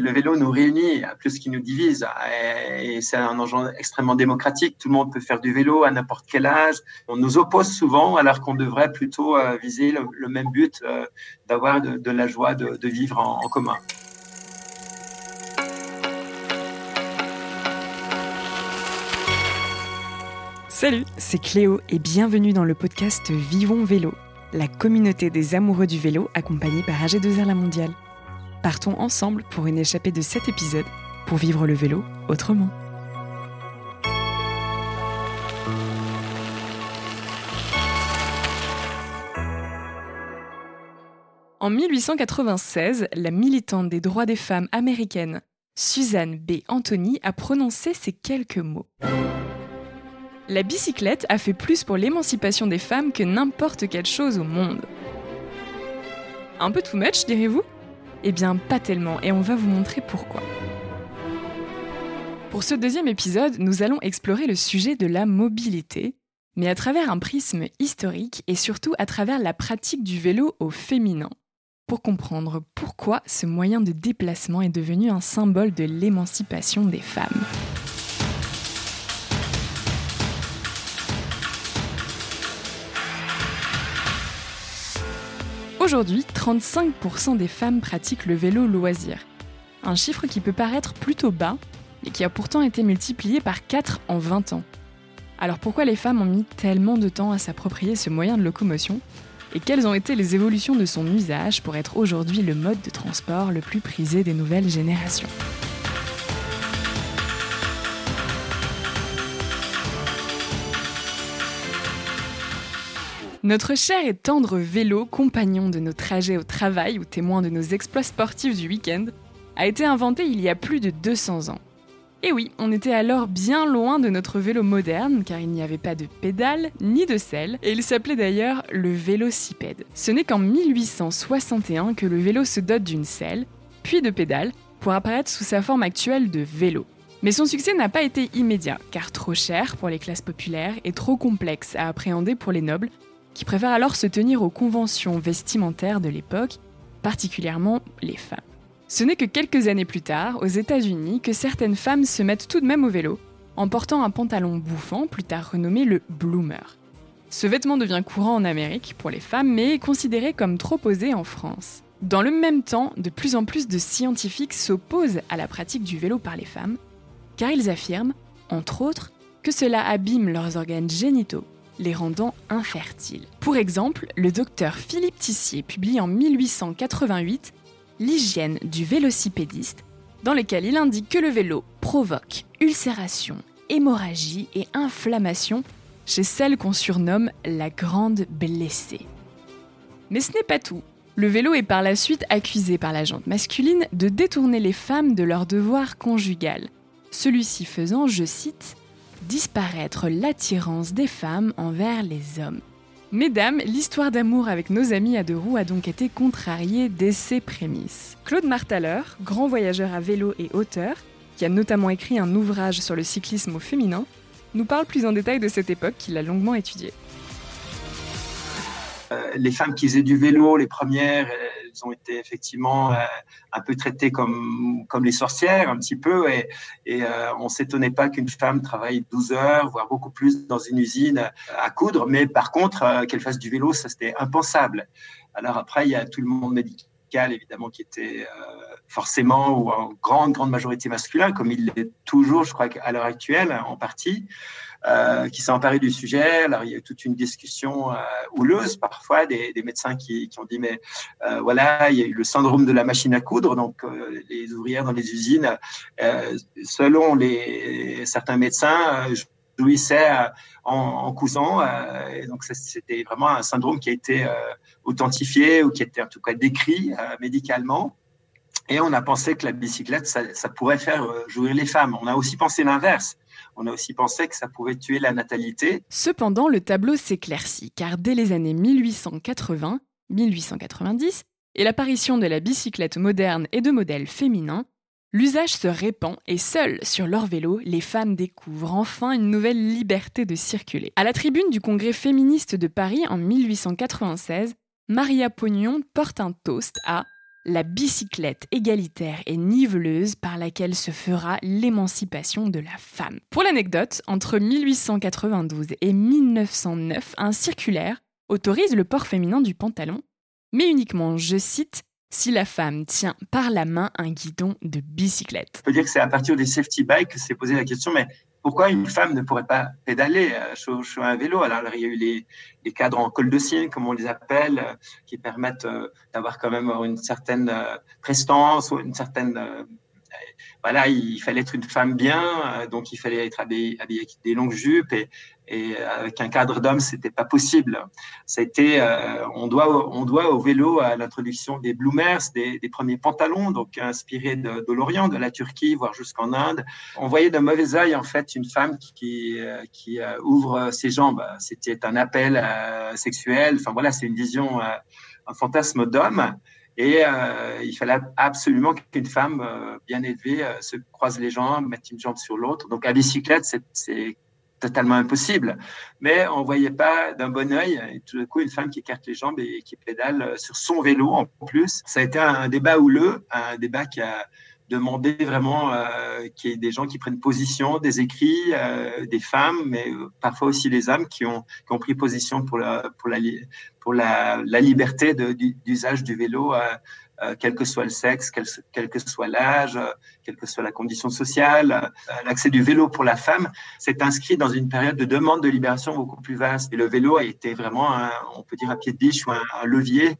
Le vélo nous réunit plus qu'il nous divise et c'est un enjeu extrêmement démocratique. Tout le monde peut faire du vélo à n'importe quel âge. On nous oppose souvent alors qu'on devrait plutôt euh, viser le, même but euh, d'avoir de, la joie de, vivre en commun. Salut, c'est Cléo et bienvenue dans le podcast Vivons Vélo, la communauté des amoureux du vélo accompagnée par AG2R La Mondiale. Partons ensemble pour une échappée de 7 épisodes pour vivre le vélo autrement. En 1896, la militante des droits des femmes américaines, Suzanne B. Anthony, a prononcé ces quelques mots. La bicyclette a fait plus pour l'émancipation des femmes que n'importe quelle chose au monde. Un peu too much, direz-vous? Eh bien, pas tellement, et on va vous montrer pourquoi. Pour ce deuxième épisode, nous allons explorer le sujet de la mobilité, mais à travers un prisme historique et surtout à travers la pratique du vélo au féminin, pour comprendre pourquoi ce moyen de déplacement est devenu un symbole de l'émancipation des femmes. Aujourd'hui, 35% des femmes pratiquent le vélo loisir. Un chiffre qui peut paraître plutôt bas, et qui a pourtant été multiplié par 4 en 20 ans. Alors pourquoi les femmes ont mis tellement de temps à s'approprier ce moyen de locomotion? Et quelles ont été les évolutions de son usage pour être aujourd'hui le mode de transport le plus prisé des nouvelles générations? Notre cher et tendre vélo, compagnon de nos trajets au travail ou témoin de nos exploits sportifs du week-end, a été inventé il y a plus de 200 ans. Et oui, on était alors bien loin de notre vélo moderne, car il n'y avait pas de pédale ni de selle, et il s'appelait d'ailleurs le vélocipède. Ce n'est qu'en 1861 que le vélo se dote d'une selle, puis de pédale, pour apparaître sous sa forme actuelle de vélo. Mais son succès n'a pas été immédiat, car trop cher pour les classes populaires et trop complexe à appréhender pour les nobles, qui préfèrent alors se tenir aux conventions vestimentaires de l'époque, particulièrement les femmes. Ce n'est que quelques années plus tard, aux États-Unis, que certaines femmes se mettent tout de même au vélo, en portant un pantalon bouffant, plus tard renommé le bloomer. Ce vêtement devient courant en Amérique pour les femmes, mais est considéré comme trop osé en France. Dans le même temps, de plus en plus de scientifiques s'opposent à la pratique du vélo par les femmes, car ils affirment, entre autres, que cela abîme leurs organes génitaux les rendant infertiles. Pour exemple, le docteur Philippe Tissier publie en 1888 L'hygiène du vélocipédiste, dans lequel il indique que le vélo provoque ulcération, hémorragie et inflammation chez celle qu'on surnomme la grande blessée. Mais ce n'est pas tout. Le vélo est par la suite accusé par la jante masculine de détourner les femmes de leur devoir conjugal, celui-ci faisant, je cite, disparaître l'attirance des femmes envers les hommes. Mesdames, l'histoire d'amour avec nos amis à deux roues a donc été contrariée dès ses prémices. Claude Martaler, grand voyageur à vélo et auteur, qui a notamment écrit un ouvrage sur le cyclisme au féminin, nous parle plus en détail de cette époque qu'il a longuement étudiée. Euh, les femmes qui faisaient du vélo, les premières, elles ont été effectivement euh, un peu traitées comme, comme les sorcières, un petit peu, et, et euh, on s'étonnait pas qu'une femme travaille 12 heures, voire beaucoup plus dans une usine à coudre, mais par contre, qu'elle fasse du vélo, ça c'était impensable. Alors après, il y a tout le monde médical, évidemment, qui était forcément ou en grande, grande majorité masculin, comme il l'est toujours, je crois, à l'heure actuelle, en partie. Euh, qui s'est emparé du sujet. Alors, il y a eu toute une discussion euh, houleuse parfois des, médecins qui, qui, ont dit mais euh, voilà, il y a eu le syndrome de la machine à coudre. Donc, euh, les ouvrières dans les usines, euh, selon certains médecins, jouissaient en, en cousant. et donc, c'était vraiment un syndrome qui a été authentifié ou qui était en tout cas décrit médicalement. Et on a pensé que la bicyclette, ça, ça pourrait faire jouir les femmes. On a aussi pensé l'inverse on a aussi pensé que ça pouvait tuer la natalité. Cependant, le tableau s'éclaircit, car dès les années 1880, 1890, et l'apparition de la bicyclette moderne et de modèles féminins, l'usage se répand et seules sur leur vélo, les femmes découvrent enfin une nouvelle liberté de circuler. À la tribune du Congrès féministe de Paris en 1896, Maria Pognon porte un toast à la bicyclette égalitaire et niveleuse par laquelle se fera l'émancipation de la femme. Pour l'anecdote, entre 1892 et 1909, un circulaire autorise le port féminin du pantalon, mais uniquement, je cite, si la femme tient par la main un guidon de bicyclette. On peut dire que c'est à partir des safety bikes que s'est posé la question, mais pourquoi une femme ne pourrait pas pédaler euh, sur, un vélo? Alors, il y a eu les, cadres en col de cygne, comme on les appelle, euh, qui permettent euh, d'avoir quand même une certaine prestance ou une certaine voilà, il fallait être une femme bien, euh, donc il fallait être habillé, avec des longues jupes et, et avec un cadre d'homme, c'était pas possible. C'était, euh, on doit, on doit au vélo à l'introduction des bloomers, des, premiers pantalons, donc inspirés de, l'Orient, de la Turquie, voire jusqu'en Inde. On voyait d'un mauvais œil en fait une femme qui, euh, ouvre ses jambes. C'était un appel sexuel. Enfin voilà, c'est une vision, un fantasme d'homme. Et euh, il fallait absolument qu'une femme euh, bien élevée euh, se croise les jambes, mette une jambe sur l'autre. Donc à bicyclette, c'est totalement impossible. Mais on voyait pas d'un bon et tout d'un coup, une femme qui écarte les jambes et qui pédale sur son vélo en plus. Ça a été un débat houleux, un débat qui a demandé vraiment euh, qu'il y ait des gens qui prennent position, des écrits, euh, des femmes, mais parfois aussi les hommes qui ont, qui ont pris position pour la, pour la, pour la, liberté d'usage du vélo, euh, euh, quel que soit le sexe, quel, que soit l'âge, euh, quelle que soit la condition sociale. L'accès du vélo pour la femme s'est inscrit dans une période de demande de libération beaucoup plus vaste. Et le vélo a été vraiment, on peut dire, un pied de biche ou un levier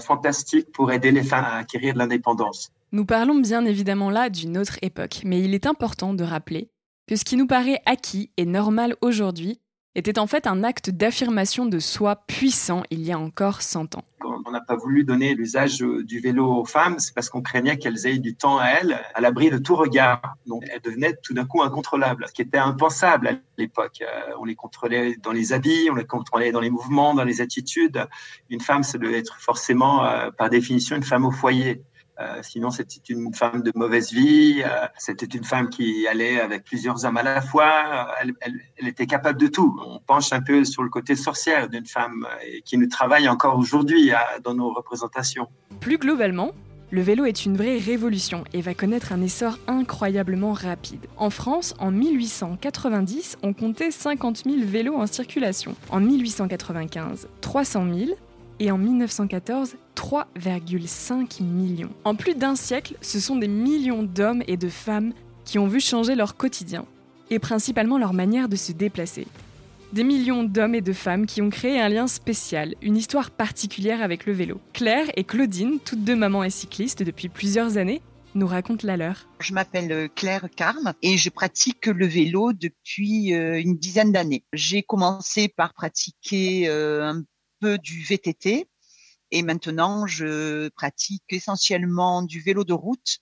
fantastique pour aider les femmes à acquérir de l'indépendance. Nous parlons bien évidemment là d'une autre époque, mais il est important de rappeler que ce qui nous paraît acquis et normal aujourd'hui était en fait un acte d'affirmation de soi puissant il y a encore 100 ans. On n'a pas voulu donner l'usage du vélo aux femmes, c'est parce qu'on craignait qu'elles aient du temps à elles, à l'abri de tout regard. Donc elles devenaient tout d'un coup incontrôlables, ce qui était impensable à l'époque. Euh, on les contrôlait dans les habits, on les contrôlait dans les mouvements, dans les attitudes. Une femme, ça devait être forcément, euh, par définition, une femme au foyer. Euh, sinon, c'était une femme de mauvaise vie. Euh, c'était une femme qui allait avec plusieurs hommes à la fois. Euh, elle, était capable de tout. On penche un peu sur le côté sorcière d'une femme qui nous travaille encore aujourd'hui dans nos représentations. Plus globalement, le vélo est une vraie révolution et va connaître un essor incroyablement rapide. En France, en 1890, on comptait 50 000 vélos en circulation. En 1895, 300 000 et en 1914, 3,5 millions. En plus d'un siècle, ce sont des millions d'hommes et de femmes qui ont vu changer leur quotidien, et principalement leur manière de se déplacer. Des millions d'hommes et de femmes qui ont créé un lien spécial, une histoire particulière avec le vélo. Claire et Claudine, toutes deux mamans et cyclistes depuis plusieurs années, nous racontent la leur. Je m'appelle Claire Carme et je pratique le vélo depuis euh, une dizaine d'années. J'ai commencé par pratiquer euh, un du VTT et maintenant je pratique essentiellement du vélo de route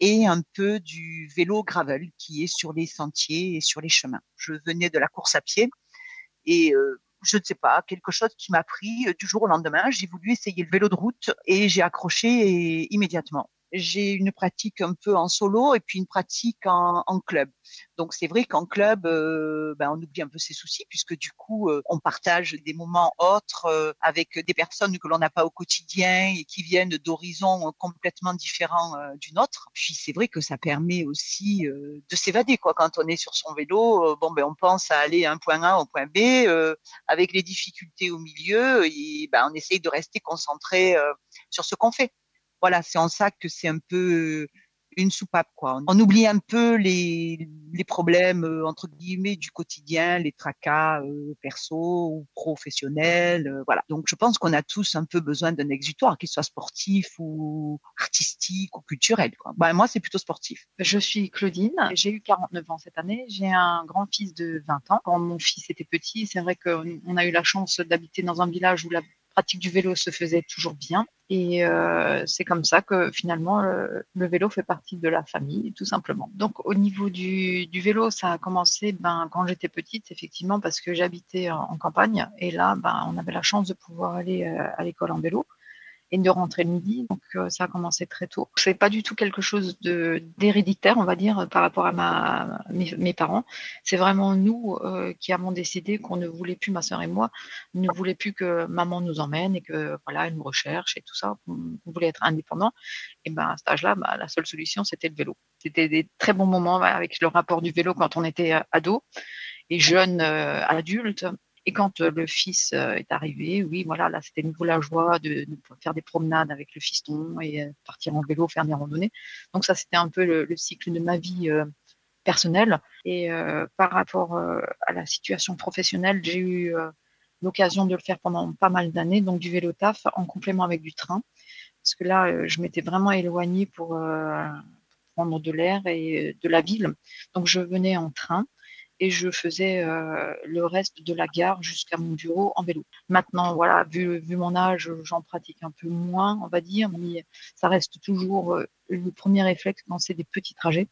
et un peu du vélo gravel qui est sur les sentiers et sur les chemins. Je venais de la course à pied et euh, je ne sais pas, quelque chose qui m'a pris euh, du jour au lendemain. J'ai voulu essayer le vélo de route et j'ai accroché immédiatement j'ai une pratique un peu en solo et puis une pratique en, en club. Donc c'est vrai qu'en club, euh, ben, on oublie un peu ses soucis puisque du coup, euh, on partage des moments autres euh, avec des personnes que l'on n'a pas au quotidien et qui viennent d'horizons complètement différents du nôtre. Puis c'est vrai que ça permet aussi de s'évader quoi. Quand on est sur son vélo, bon ben on pense à aller un point A au point B avec les difficultés au milieu et ben on essaye de rester concentré sur ce qu'on fait voilà, c'est en ça que c'est un peu une soupape quoi. On oublie un peu les, les problèmes euh, entre guillemets du quotidien, les tracas euh, perso ou professionnels, euh, voilà. Donc je pense qu'on a tous un peu besoin d'un exutoire, qu'il soit sportif ou artistique ou culturel. Quoi. Ben, moi c'est plutôt sportif. Je suis Claudine, j'ai eu 49 ans cette année, j'ai un grand-fils de 20 ans. Quand mon fils était petit, c'est vrai qu'on a eu la chance d'habiter dans un village où la pratique du vélo se faisait toujours bien. Et euh, c'est comme ça que finalement, le, vélo fait partie de la famille, tout simplement. Donc au niveau du, vélo, ça a commencé ben, quand j'étais petite, effectivement, parce que j'habitais en, campagne. Et là, ben, on avait la chance de pouvoir aller euh, à l'école en vélo. Et de rentrer le midi. Donc euh, ça a commencé très tôt. C'est pas du tout quelque chose de d'héréditaire, on va dire, par rapport à ma mes, parents. C'est vraiment nous euh, qui avons décidé qu'on ne voulait plus, ma soeur et moi, ne voulait plus que maman nous emmène et que voilà, elle nous recherche et tout ça. On, voulait être indépendant. Et ben à cet âge-là, bah, la seule solution c'était le vélo. C'était des très bons moments avec le rapport du vélo quand on était ado et jeune adulte et quand euh, le fils euh, est arrivé, oui, voilà, là, c'était nouveau la joie de, faire des promenades avec le fiston et euh, partir en vélo, faire des randonnées. Donc ça, c'était un peu le, cycle de ma vie personnelle. Et par rapport à la situation professionnelle, j'ai eu l'occasion de le faire pendant pas mal d'années, donc du vélo taf en complément avec du train. Parce que là, je m'étais vraiment éloignée pour prendre de l'air et de la ville. Donc je venais en train et je faisais euh, le reste de la gare jusqu'à mon bureau en vélo. Maintenant, voilà, vu, mon âge, j'en pratique un peu moins, on va dire, mais ça reste toujours euh, le premier réflexe quand c'est des petits trajets.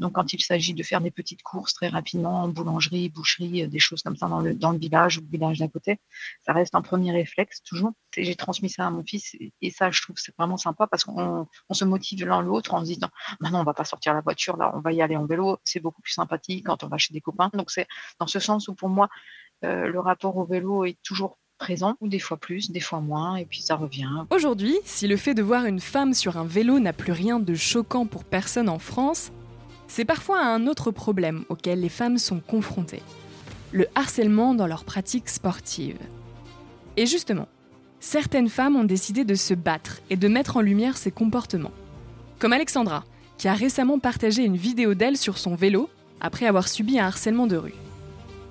Donc, quand il s'agit de faire des petites courses très rapidement, en boulangerie, boucherie, euh, des choses comme ça dans le, village ou le village d'à côté, ça reste un premier réflexe toujours. J'ai transmis ça à mon fils et, ça, je trouve c'est vraiment sympa parce qu'on on se motive l'un l'autre en se disant maintenant, on va pas sortir la voiture, là, on va y aller en vélo. C'est beaucoup plus sympathique quand on va chez des copains. Donc, c'est dans ce sens où pour moi, euh, le rapport au vélo est toujours présent, ou des fois plus, des fois moins, et puis ça revient. Aujourd'hui, si le fait de voir une femme sur un vélo n'a plus rien de choquant pour personne en France, c'est parfois un autre problème auquel les femmes sont confrontées, le harcèlement dans leurs pratiques sportives. Et justement, certaines femmes ont décidé de se battre et de mettre en lumière ces comportements. Comme Alexandra, qui a récemment partagé une vidéo d'elle sur son vélo après avoir subi un harcèlement de rue.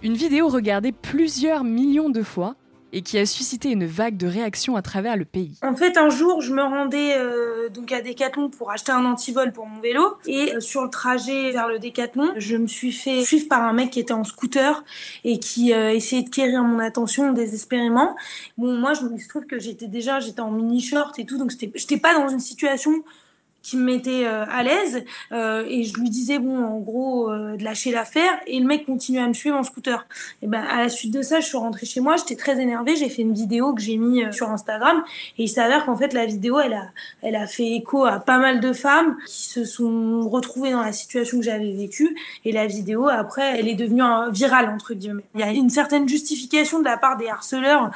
Une vidéo regardée plusieurs millions de fois et qui a suscité une vague de réactions à travers le pays. En fait, un jour, je me rendais euh, donc à Decathlon pour acheter un antivol pour mon vélo et euh, sur le trajet vers le Decathlon, je me suis fait suivre par un mec qui était en scooter et qui euh, essayait de quérir mon attention désespérément. Bon, moi, je me trouve que j'étais déjà, j'étais en mini short et tout, donc j'étais pas dans une situation qui me mettait euh, à l'aise euh, et je lui disais bon en gros euh, de lâcher l'affaire et le mec continuait à me suivre en scooter. Et ben à la suite de ça je suis rentrée chez moi j'étais très énervée j'ai fait une vidéo que j'ai mis sur Instagram et il s'avère qu'en fait la vidéo elle a elle a fait écho à pas mal de femmes qui se sont retrouvées dans la situation que j'avais vécue et la vidéo après elle est devenue virale entre guillemets. Il y a une certaine justification de la part des harceleurs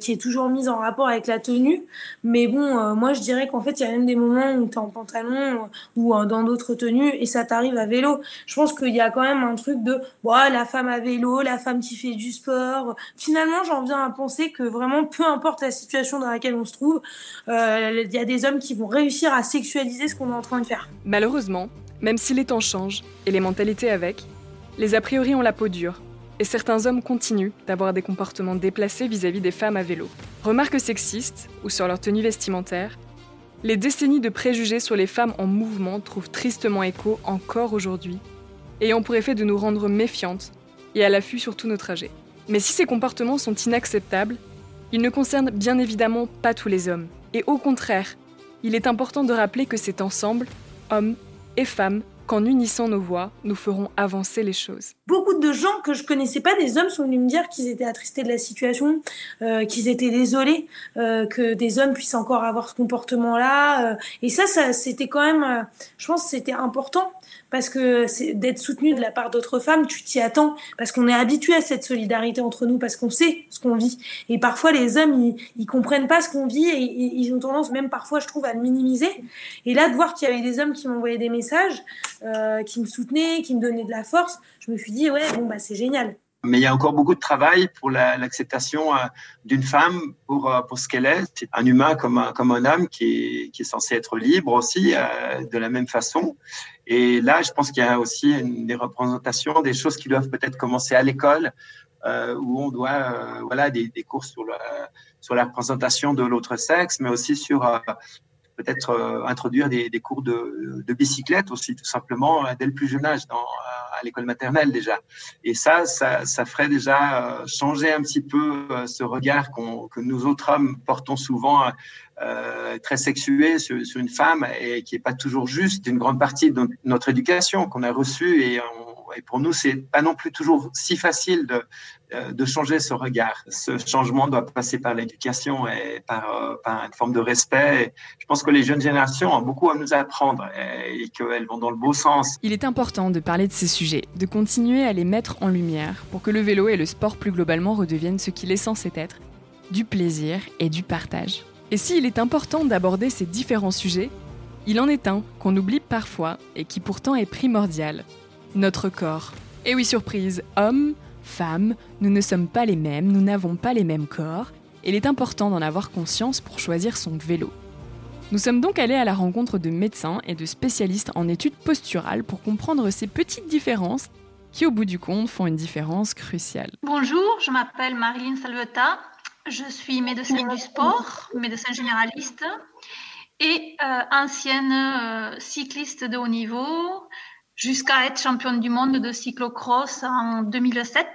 qui est toujours mise en rapport avec la tenue mais bon moi je dirais qu'en fait il y a même des moments où t'es en pantalon ou dans d'autres tenues et ça t'arrive à vélo. Je pense qu'il y a quand même un truc de la femme à vélo, la femme qui fait du sport. Finalement, j'en viens à penser que vraiment, peu importe la situation dans laquelle on se trouve, euh, il y a des hommes qui vont réussir à sexualiser ce qu'on est en train de faire. Malheureusement, même si les temps changent et les mentalités avec, les a priori ont la peau dure et certains hommes continuent d'avoir des comportements déplacés vis-à-vis -vis des femmes à vélo. Remarques sexistes ou sur leur tenue vestimentaire, les décennies de préjugés sur les femmes en mouvement trouvent tristement écho encore aujourd'hui, ayant pour effet de nous rendre méfiantes et à l'affût sur tous nos trajets. Mais si ces comportements sont inacceptables, ils ne concernent bien évidemment pas tous les hommes. Et au contraire, il est important de rappeler que c'est ensemble, hommes et femmes, qu'en unissant nos voix, nous ferons avancer les choses. Beaucoup de gens que je connaissais pas, des hommes, sont venus me dire qu'ils étaient attristés de la situation, euh, qu'ils étaient désolés euh, que des hommes puissent encore avoir ce comportement-là. Euh. et ça, ça c'était quand même, je pense, c'était important parce que d'être soutenu de la part d'autres femmes, tu t'y attends, parce qu'on est habitué à cette solidarité entre nous, parce qu'on sait ce qu'on vit. Et parfois, les hommes, ils, ils comprennent pas ce qu'on vit et, ils ont tendance, même parfois, je trouve, à le minimiser. Et là, de voir qu'il y avait des hommes qui m'envoyaient des messages, euh, qui me soutenaient, qui me donnaient de la force, je me suis dit, ouais, bon, bah, c'est génial. Mais il y a encore beaucoup de travail pour l'acceptation euh, d'une femme pour, euh, pour ce qu'elle est. C'est un humain comme un, comme un homme qui est, qui est censé être libre aussi, euh, de la même façon. Et là, je pense qu'il y a aussi des représentations, des choses qui doivent peut-être commencer à l'école, où on doit, voilà, des, des cours sur, le, sur la représentation de l'autre sexe, mais aussi sur peut-être introduire des, des cours de, de, bicyclette aussi, tout simplement, dès le plus jeune âge, l'école maternelle déjà. Et ça, ça, ferait déjà euh, changer un petit peu euh, ce regard que nous autres hommes portons souvent euh, très sexué sur, une femme et qui est pas toujours juste d'une grande partie de notre éducation qu'on a reçue et on, Et pour nous, c'est pas non plus toujours si facile de, euh, de changer ce regard. Ce changement doit passer par l'éducation et par, euh, une forme de respect. je pense que les jeunes générations ont beaucoup à nous apprendre et, qu'elles vont dans le beau sens. Il est important de parler de ces sujets, de continuer à les mettre en lumière pour que le vélo et le sport plus globalement redeviennent ce qu'il est censé être, du plaisir et du partage. Et s'il est important d'aborder ces différents sujets, il en est un qu'on oublie parfois et qui pourtant est primordial. Notre corps. Et oui, surprise, hommes, femmes, nous ne sommes pas les mêmes, nous n'avons pas les mêmes corps, et il est important d'en avoir conscience pour choisir son vélo. Nous sommes donc allés à la rencontre de médecins et de spécialistes en études posturales pour comprendre ces petites différences qui, au bout du compte, font une différence cruciale. Bonjour, je m'appelle Marilyn Salvetta, je suis médecin du sport, médecin généraliste et euh, ancienne euh, cycliste de haut niveau jusqu'à être championne du monde de cyclocross en 2007.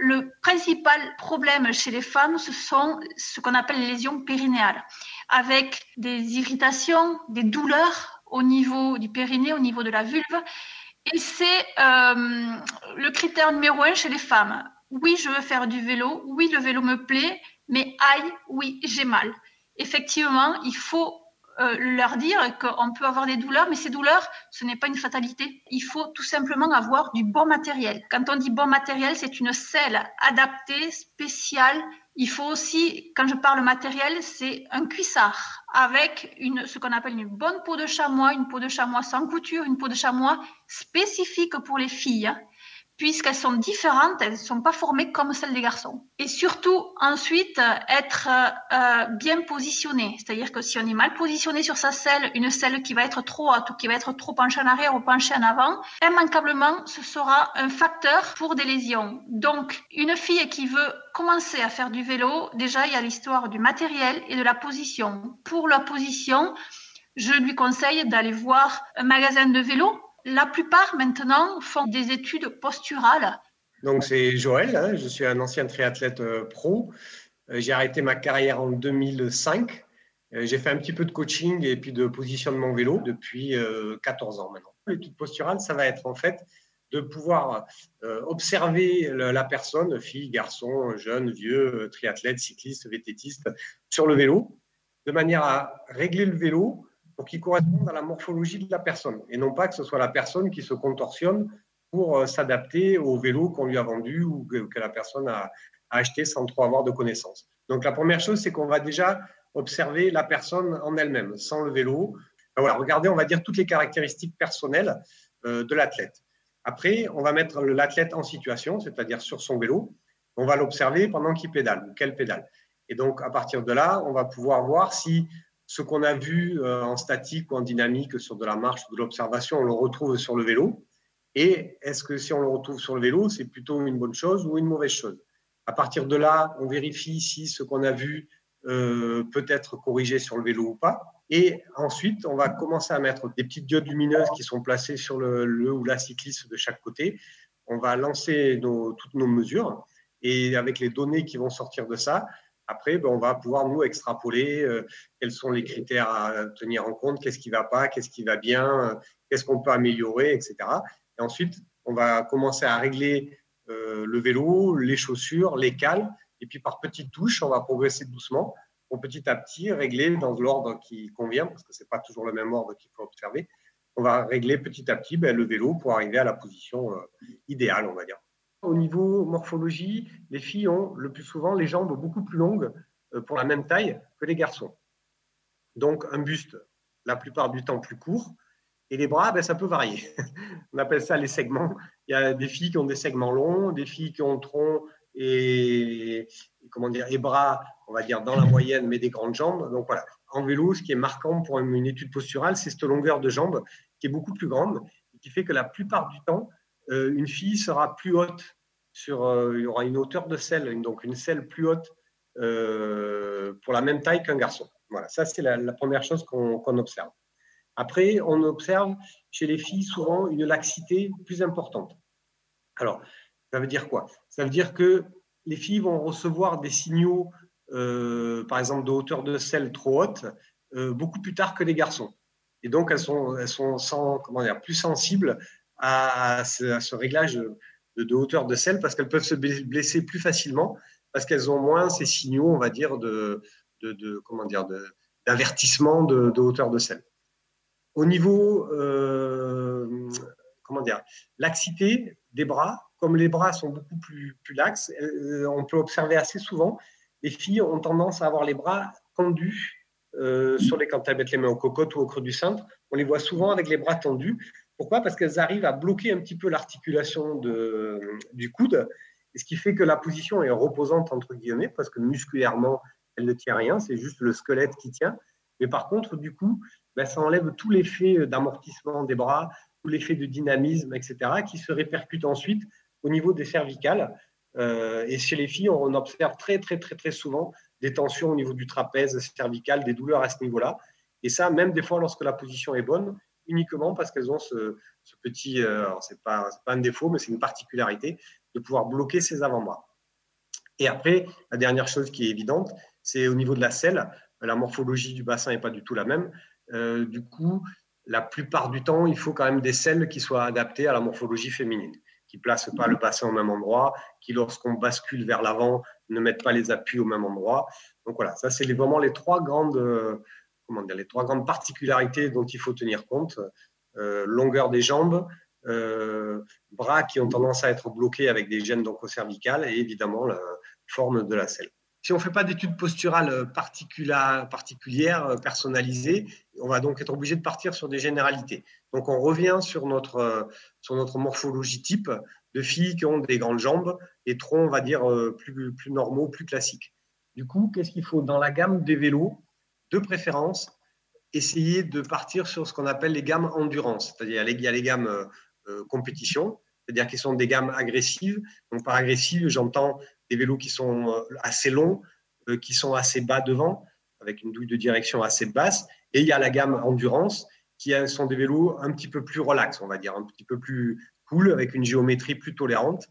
Le principal problème chez les femmes, ce sont ce qu'on appelle les lésions périnéales, avec des irritations, des douleurs au niveau du périnée, au niveau de la vulve. Et c'est euh, le critère numéro un chez les femmes. Oui, je veux faire du vélo. Oui, le vélo me plaît. Mais aïe, oui, j'ai mal. Effectivement, il faut euh, leur dire qu'on peut avoir des douleurs, mais ces douleurs, ce n'est pas une fatalité. Il faut tout simplement avoir du bon matériel. Quand on dit bon matériel, c'est une selle adaptée, spéciale. Il faut aussi, quand je parle matériel, c'est un cuissard avec une, ce qu'on appelle une bonne peau de chamois, une peau de chamois sans couture, une peau de chamois spécifique pour les filles puisqu'elles sont différentes, elles ne sont pas formées comme celles des garçons. Et surtout, ensuite, être euh, bien positionné. C'est-à-dire que si on est mal positionné sur sa selle, une selle qui va être trop haute ou qui va être trop penchée en arrière ou penchée en avant, immanquablement, ce sera un facteur pour des lésions. Donc, une fille qui veut commencer à faire du vélo, déjà, il y a l'histoire du matériel et de la position. Pour la position, je lui conseille d'aller voir un magasin de vélo la plupart maintenant font des études posturales. Donc c'est Joël, hein, je suis un ancien triathlète euh, pro. Euh, j'ai arrêté ma carrière en 2005. Euh, j'ai fait un petit peu de coaching et puis de positionnement vélo depuis 14 ans maintenant. L'étude posturale, ça va être en fait de pouvoir observer la personne, fille, garçon, jeune, vieux, triathlète, cycliste, vététiste, sur le vélo, de manière à régler le vélo pour qu'il corresponde à la morphologie de la personne et non pas que ce soit la personne qui se contorsionne pour euh, s'adapter au vélo qu'on lui a vendu ou que, la personne a, acheté sans trop avoir de connaissances. Donc la première chose, c'est qu'on va déjà observer la personne en elle-même, sans le vélo. Ben voilà, regardez, on va dire toutes les caractéristiques personnelles euh, de l'athlète. Après, on va mettre l'athlète en situation, c'est-à-dire sur son vélo. On va l'observer pendant qu'il pédale ou qu'elle pédale. Et donc, à partir de là, on va pouvoir voir si ce qu'on a vu euh, en statique ou en dynamique sur de la marche ou de l'observation, on le retrouve sur le vélo. Et est-ce que si on le retrouve sur le vélo, c'est plutôt une bonne chose ou une mauvaise chose? À partir de là, on vérifie si ce qu'on a vu euh, peut être corrigé sur le vélo ou pas. Et ensuite, on va commencer à mettre des petites diodes lumineuses qui sont placées sur le, ou la cycliste de chaque côté. On va lancer toutes nos mesures et avec les données qui vont sortir de ça, après, ben, on va pouvoir nous extrapoler euh, quels sont les critères à tenir en compte, qu'est-ce qui va pas, qu'est-ce qui va bien, euh, qu'est-ce qu'on peut améliorer, etc. Et ensuite, on va commencer à régler euh, le vélo, les chaussures, les cales, et puis par petites touches, on va progresser doucement pour petit à petit régler dans l'ordre qui convient, parce que c'est pas toujours le même ordre qu'il faut observer. On va régler petit à petit ben, le vélo pour arriver à la position idéale, on va dire. Au niveau morphologie, les filles ont le plus souvent les jambes beaucoup plus longues euh, pour la même taille que les garçons. Donc un buste, la plupart du temps, plus court. Et les bras, ben, ça peut varier. On appelle ça les segments. Il y a des filles qui ont des segments longs, des filles qui ont tronc et, comment dire, et bras, on va dire, dans la moyenne, mais des grandes jambes. Donc voilà, en vélo, ce qui est marquant pour une étude posturale, c'est cette longueur de jambe qui est beaucoup plus grande et qui fait que la plupart du temps, une fille sera plus haute sur, euh, il y aura une hauteur de selle, donc une selle plus haute euh, pour la même taille qu'un garçon. Voilà, ça c'est la, première chose qu'on observe. Après, on observe chez les filles souvent une laxité plus importante. Alors, ça veut dire quoi? Ça veut dire que les filles vont recevoir des signaux, par exemple de hauteur de selle trop haute, beaucoup plus tard que les garçons. Et donc, elles sont, elles sont comment dire, plus sensibles à ce, réglage de, hauteur de selle parce qu'elles peuvent se blesser plus facilement parce qu'elles ont moins ces signaux, on va dire, de, de comment dire, d'avertissement de, hauteur de selle. Au niveau, euh, comment dire, laxité des bras, comme les bras sont beaucoup plus, plus laxes, euh, on peut observer assez souvent, les filles ont tendance à avoir les bras tendus euh, sur les, elles mettent les mains au cocotte ou au creux du cintre. On les voit souvent avec les bras tendus. Pourquoi? Parce qu'elles arrivent à bloquer un petit peu l'articulation du coude, et ce qui fait que la position est reposante, entre guillemets, parce que musculairement, elle ne tient rien, c'est juste le squelette qui tient. Mais par contre, du coup, ben, ça enlève tout l'effet d'amortissement des bras, tout l'effet de dynamisme, etc., qui se répercute ensuite au niveau des cervicales. Euh, et chez les filles, on observe très, très, très, très souvent des tensions au niveau du trapèze cervical, des douleurs à ce niveau-là. Et ça, même des fois, lorsque la position est bonne, uniquement parce qu'elles ont ce, petit, euh, c'est pas, un défaut, mais c'est une particularité de pouvoir bloquer ces avant-bras. Et après, la dernière chose qui est évidente, c'est au niveau de la selle. La morphologie du bassin n'est pas du tout la même. Euh, du coup, la plupart du temps, il faut quand même des selles qui soient adaptées à la morphologie féminine, qui ne placent pas le bassin au même endroit, qui, lorsqu'on bascule vers l'avant, ne mettent pas les appuis au même endroit. Donc voilà, ça, c'est vraiment les trois grandes, euh, comment dire, les trois grandes particularités dont il faut tenir compte. Euh, longueur des jambes, bras qui ont tendance à être bloqués avec des gènes cervicales et évidemment la forme de la selle si on ne fait pas d'études posturales euh, particulières, euh, personnalisées, on va donc être obligé de partir sur des généralités. Donc on revient sur notre, euh, sur notre morphologie type de filles qui ont des grandes jambes et troncs, on va dire, plus, plus normaux, plus classiques. Du coup, qu'est-ce qu'il faut Dans la gamme des vélos, de préférence, essayer de partir sur ce qu'on appelle les gammes endurance. C'est-à-dire il y a les gammes compétition, c'est-à-dire qui sont des gammes agressives. Donc par agressive, j'entends des vélos qui sont euh, assez longs, euh, qui sont assez bas devant, avec une douille de direction assez basse. Et il y a la gamme endurance, qui sont des vélos un petit peu plus relax, on va dire, un petit peu plus cool, avec une géométrie plus tolérante,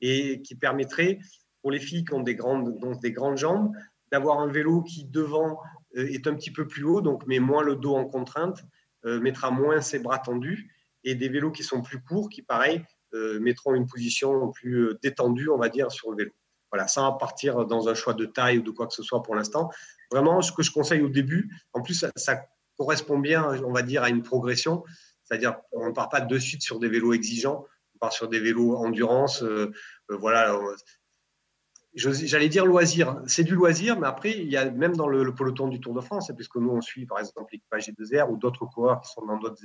et qui permettrait, pour les filles qui ont des grandes, donc des grandes jambes, d'avoir un vélo qui devant euh, est un petit peu plus haut, donc met moins le dos en contrainte, mettra moins ses bras tendus, et des vélos qui sont plus courts, qui pareil, mettront une position plus détendue, on va dire, sur le vélo. Voilà, sans partir dans un choix de taille ou de quoi que ce soit pour l'instant. Vraiment, ce que je conseille au début, en plus, ça, correspond bien, on va dire, à une progression. C'est-à-dire, on ne part pas de suite sur des vélos exigeants, on part sur des vélos endurance. Euh, euh, voilà. Euh, j'allais dire loisir. C'est du loisir, mais après, il y a même dans le, peloton du Tour de France, puisque nous, on suit par exemple l'équipage G2R ou d'autres coureurs qui sont dans d'autres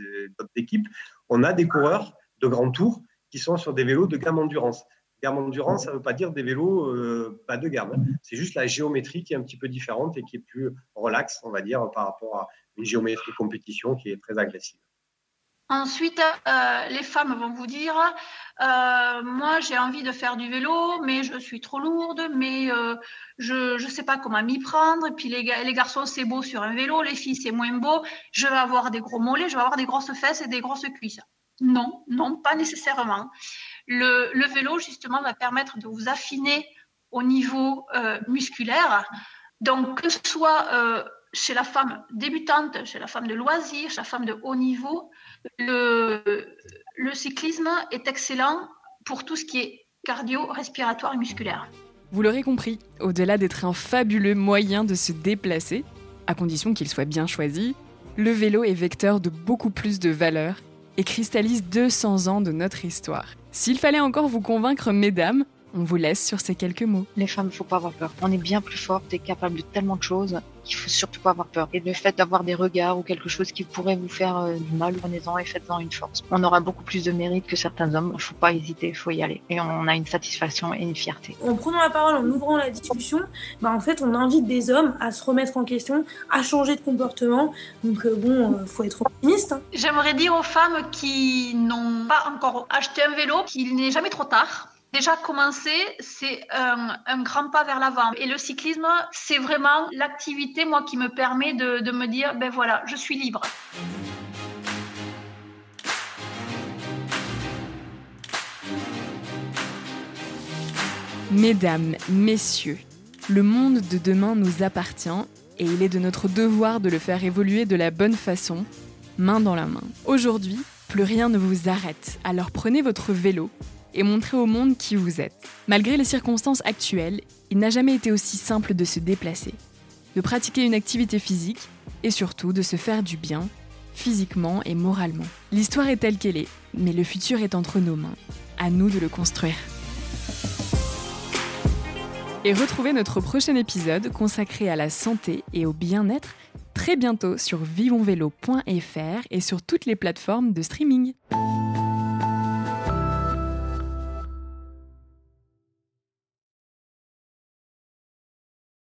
équipes, on a des coureurs de grand tour qui sont sur des vélos de gamme endurance. Gamme endurance, ça ne veut pas dire des vélos euh, pas de gamme. Hein. C'est juste la géométrie qui est un petit peu différente et qui est plus relaxe, on va dire, par rapport à une géométrie compétition qui est très agressive. Ensuite, euh, les femmes vont vous dire, euh, moi j'ai envie de faire du vélo, mais je suis trop lourde, mais je ne sais pas comment m'y prendre. Et puis les, les garçons, c'est beau sur un vélo, les filles, c'est moins beau. Je vais avoir des gros mollets, je vais avoir des grosses fesses et des grosses cuisses. Non, non, pas nécessairement. Le, vélo, justement, va permettre de vous affiner au niveau euh, musculaire. Donc, que ce soit euh, chez la femme débutante, chez la femme de loisir, chez la femme de haut niveau, le, cyclisme est excellent pour tout ce qui est cardio-respiratoire et musculaire. Vous l'aurez compris, au-delà d'être un fabuleux moyen de se déplacer, à condition qu'il soit bien choisi, le vélo est vecteur de beaucoup plus de valeur et cristallise 200 ans de notre histoire. S'il fallait encore vous convaincre, mesdames, on vous laisse sur ces quelques mots. Les femmes, il ne faut pas avoir peur. On est bien plus fortes et capables de tellement de choses qu'il faut surtout pas avoir peur. Et le fait d'avoir des regards ou quelque chose qui pourrait vous faire euh, du mal, prenez-en et faites-en une force. On aura beaucoup plus de mérite que certains hommes. Il faut pas hésiter, il faut y aller. Et on a une satisfaction et une fierté. En prenant la parole, en ouvrant la discussion, bah en fait, on invite des hommes à se remettre en question, à changer de comportement. Donc euh, bon, il euh, faut être optimiste. Hein. J'aimerais dire aux femmes qui n'ont pas encore acheté un vélo qu'il n'est jamais trop tard Déjà commencer, c'est un, grand pas vers l'avant. Et le cyclisme, c'est vraiment l'activité, moi, qui me permet de, de me dire, ben voilà, je suis libre. Mesdames, messieurs, le monde de demain nous appartient et il est de notre devoir de le faire évoluer de la bonne façon, main dans la main. Aujourd'hui, Plus rien ne vous arrête, alors prenez votre vélo et montrez au monde qui vous êtes. Malgré les circonstances actuelles, il n'a jamais été aussi simple de se déplacer, de pratiquer une activité physique et surtout de se faire du bien, physiquement et moralement. L'histoire est telle qu'elle est, mais le futur est entre nos mains. À nous de le construire. Et retrouvez notre prochain épisode consacré à la santé et au bien-être très bientôt sur vivonvélo.fr et sur toutes les plateformes de streaming.